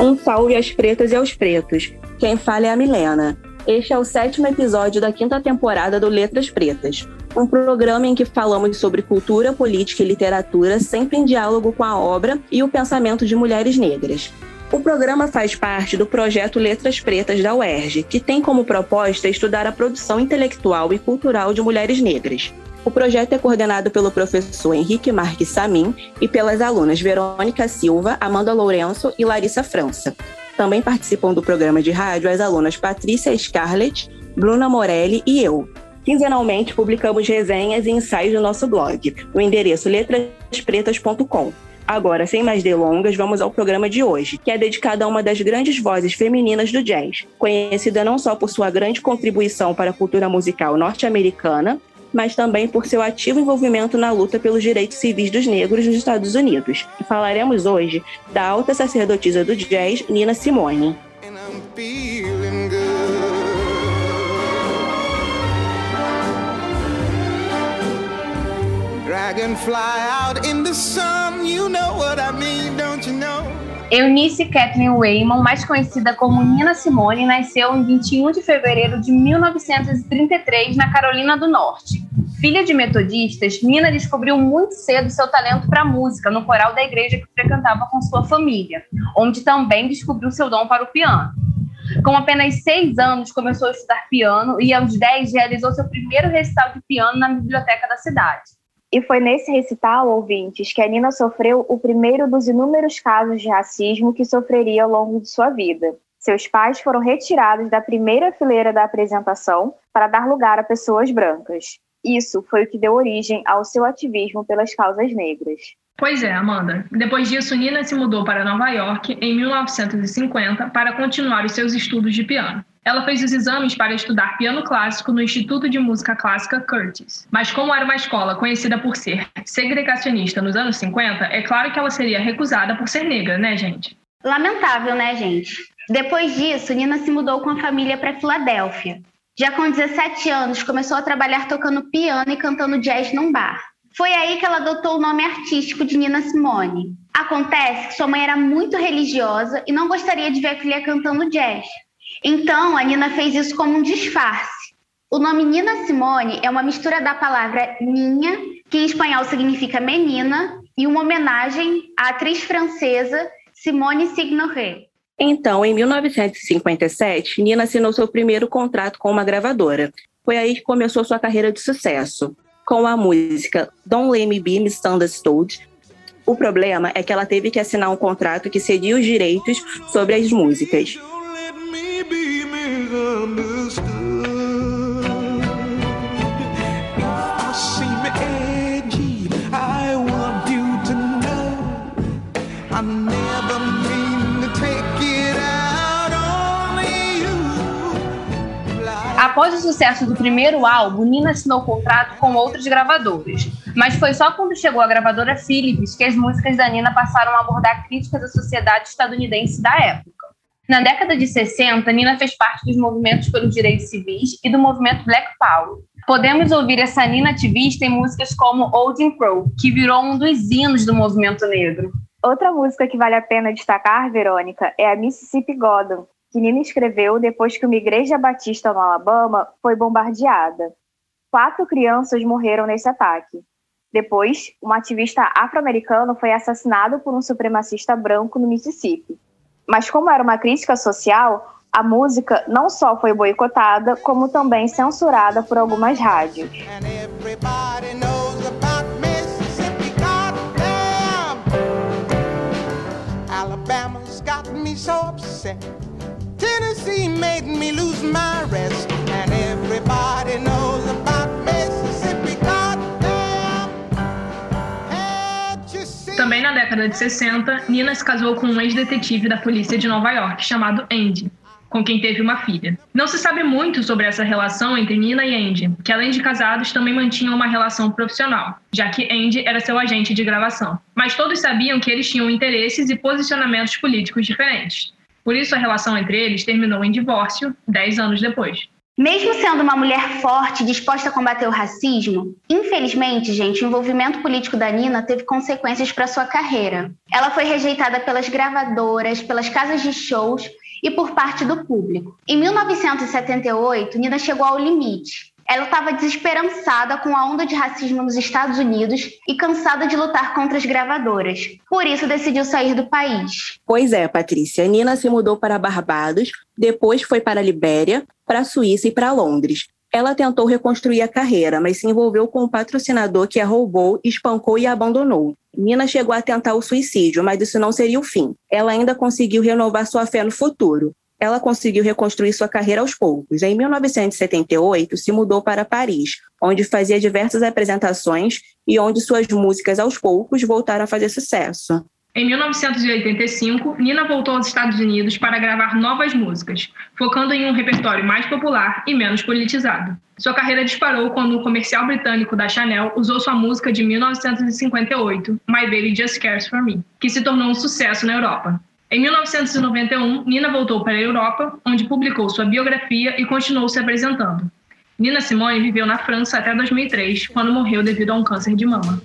Um salve às pretas e aos pretos. Quem fala é a Milena. Este é o sétimo episódio da quinta temporada do Letras Pretas, um programa em que falamos sobre cultura, política e literatura, sempre em diálogo com a obra e o pensamento de mulheres negras. O programa faz parte do projeto Letras Pretas da UERJ, que tem como proposta estudar a produção intelectual e cultural de mulheres negras. O projeto é coordenado pelo professor Henrique Marques Samin e pelas alunas Verônica Silva, Amanda Lourenço e Larissa França. Também participam do programa de rádio as alunas Patrícia Scarlett, Bruna Morelli e eu. Quinzenalmente publicamos resenhas e ensaios no nosso blog, no endereço letraspretas.com. Agora, sem mais delongas, vamos ao programa de hoje, que é dedicado a uma das grandes vozes femininas do jazz, conhecida não só por sua grande contribuição para a cultura musical norte-americana, mas também por seu ativo envolvimento na luta pelos direitos civis dos negros nos Estados Unidos. E falaremos hoje da alta sacerdotisa do jazz, Nina Simone. Dragonfly out in the sun, you know Eunice Kathleen Waymon, mais conhecida como Nina Simone, nasceu em 21 de fevereiro de 1933 na Carolina do Norte. Filha de metodistas, Nina descobriu muito cedo seu talento para música no coral da igreja que frequentava com sua família, onde também descobriu seu dom para o piano. Com apenas seis anos, começou a estudar piano e, aos dez, realizou seu primeiro recital de piano na biblioteca da cidade. E foi nesse recital, ouvintes, que a Nina sofreu o primeiro dos inúmeros casos de racismo que sofreria ao longo de sua vida. Seus pais foram retirados da primeira fileira da apresentação para dar lugar a pessoas brancas. Isso foi o que deu origem ao seu ativismo pelas causas negras. Pois é, Amanda. Depois disso, Nina se mudou para Nova York em 1950 para continuar os seus estudos de piano. Ela fez os exames para estudar piano clássico no Instituto de Música Clássica Curtis. Mas como era uma escola conhecida por ser segregacionista nos anos 50, é claro que ela seria recusada por ser negra, né, gente? Lamentável, né, gente? Depois disso, Nina se mudou com a família para Filadélfia. Já com 17 anos, começou a trabalhar tocando piano e cantando jazz num bar. Foi aí que ela adotou o nome artístico de Nina Simone. Acontece que sua mãe era muito religiosa e não gostaria de ver a filha cantando jazz. Então, a Nina fez isso como um disfarce. O nome Nina Simone é uma mistura da palavra Ninha, que em espanhol significa menina, e uma homenagem à atriz francesa Simone Signoret. Então, em 1957, Nina assinou seu primeiro contrato com uma gravadora. Foi aí que começou sua carreira de sucesso, com a música Don't Let Me Be Misunderstood. O problema é que ela teve que assinar um contrato que cedia os direitos sobre as músicas. Após o sucesso do primeiro álbum, Nina assinou contrato com outras gravadoras. Mas foi só quando chegou a gravadora Philips que as músicas da Nina passaram a abordar críticas à sociedade estadunidense da época. Na década de 60, Nina fez parte dos movimentos pelos direitos civis e do movimento Black Power. Podemos ouvir essa Nina ativista em músicas como Old Crow, que virou um dos hinos do movimento negro. Outra música que vale a pena destacar, Verônica, é a Mississippi Goddam, que Nina escreveu depois que uma igreja batista no Alabama foi bombardeada. Quatro crianças morreram nesse ataque. Depois, um ativista afro-americano foi assassinado por um supremacista branco no Mississippi. Mas como era uma crítica social, a música não só foi boicotada, como também censurada por algumas rádios. Made me lose my rest, and everybody knows about Também na década de 60, Nina se casou com um ex-detetive da polícia de Nova York chamado Andy, com quem teve uma filha. Não se sabe muito sobre essa relação entre Nina e Andy, que além de casados também mantinham uma relação profissional, já que Andy era seu agente de gravação. Mas todos sabiam que eles tinham interesses e posicionamentos políticos diferentes. Por isso a relação entre eles terminou em divórcio dez anos depois. Mesmo sendo uma mulher forte disposta a combater o racismo, infelizmente, gente, o envolvimento político da Nina teve consequências para sua carreira. Ela foi rejeitada pelas gravadoras, pelas casas de shows e por parte do público. Em 1978, Nina chegou ao limite. Ela estava desesperançada com a onda de racismo nos Estados Unidos e cansada de lutar contra as gravadoras. Por isso, decidiu sair do país. Pois é, Patrícia. Nina se mudou para Barbados, depois foi para a Libéria, para a Suíça e para Londres. Ela tentou reconstruir a carreira, mas se envolveu com um patrocinador que a roubou, espancou e abandonou. Nina chegou a tentar o suicídio, mas isso não seria o fim. Ela ainda conseguiu renovar sua fé no futuro ela conseguiu reconstruir sua carreira aos poucos. Em 1978, se mudou para Paris, onde fazia diversas apresentações e onde suas músicas aos poucos voltaram a fazer sucesso. Em 1985, Nina voltou aos Estados Unidos para gravar novas músicas, focando em um repertório mais popular e menos politizado. Sua carreira disparou quando o comercial britânico da Chanel usou sua música de 1958, My Baby Just Cares for Me, que se tornou um sucesso na Europa. Em 1991, Nina voltou para a Europa, onde publicou sua biografia e continuou se apresentando. Nina Simone viveu na França até 2003, quando morreu devido a um câncer de mama.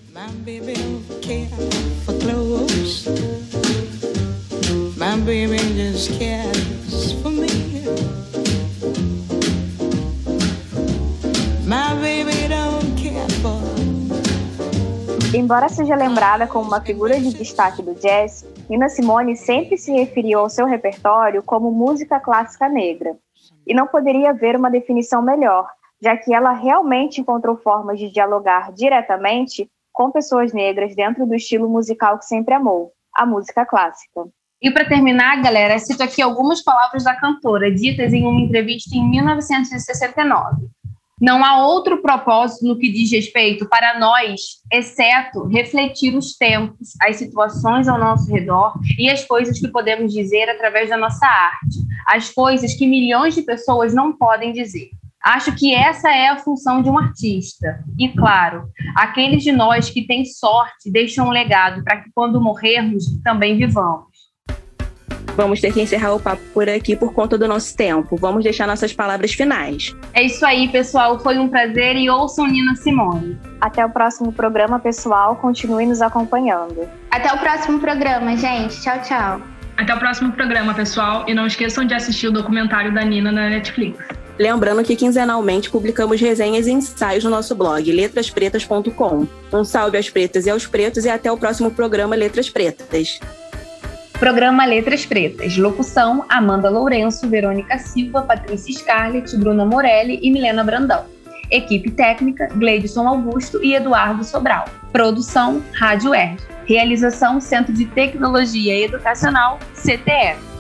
Embora seja lembrada como uma figura de destaque do jazz, Nina Simone sempre se referiu ao seu repertório como música clássica negra. E não poderia haver uma definição melhor, já que ela realmente encontrou formas de dialogar diretamente com pessoas negras dentro do estilo musical que sempre amou, a música clássica. E para terminar, galera, cito aqui algumas palavras da cantora ditas em uma entrevista em 1969. Não há outro propósito no que diz respeito para nós, exceto refletir os tempos, as situações ao nosso redor e as coisas que podemos dizer através da nossa arte, as coisas que milhões de pessoas não podem dizer. Acho que essa é a função de um artista. E, claro, aqueles de nós que têm sorte deixam um legado para que, quando morrermos, também vivamos. Vamos ter que encerrar o papo por aqui por conta do nosso tempo. Vamos deixar nossas palavras finais. É isso aí, pessoal. Foi um prazer e ouçam Nina Simone. Até o próximo programa, pessoal. Continue nos acompanhando. Até o próximo programa, gente. Tchau, tchau. Até o próximo programa, pessoal. E não esqueçam de assistir o documentário da Nina na Netflix. Lembrando que quinzenalmente publicamos resenhas e ensaios no nosso blog letraspretas.com. Um salve às pretas e aos pretos e até o próximo programa Letras Pretas. Programa Letras Pretas. Locução: Amanda Lourenço, Verônica Silva, Patrícia Scarlett, Bruna Morelli e Milena Brandão. Equipe técnica: Gleidson Augusto e Eduardo Sobral. Produção: Rádio ERG. Realização: Centro de Tecnologia Educacional, CTE.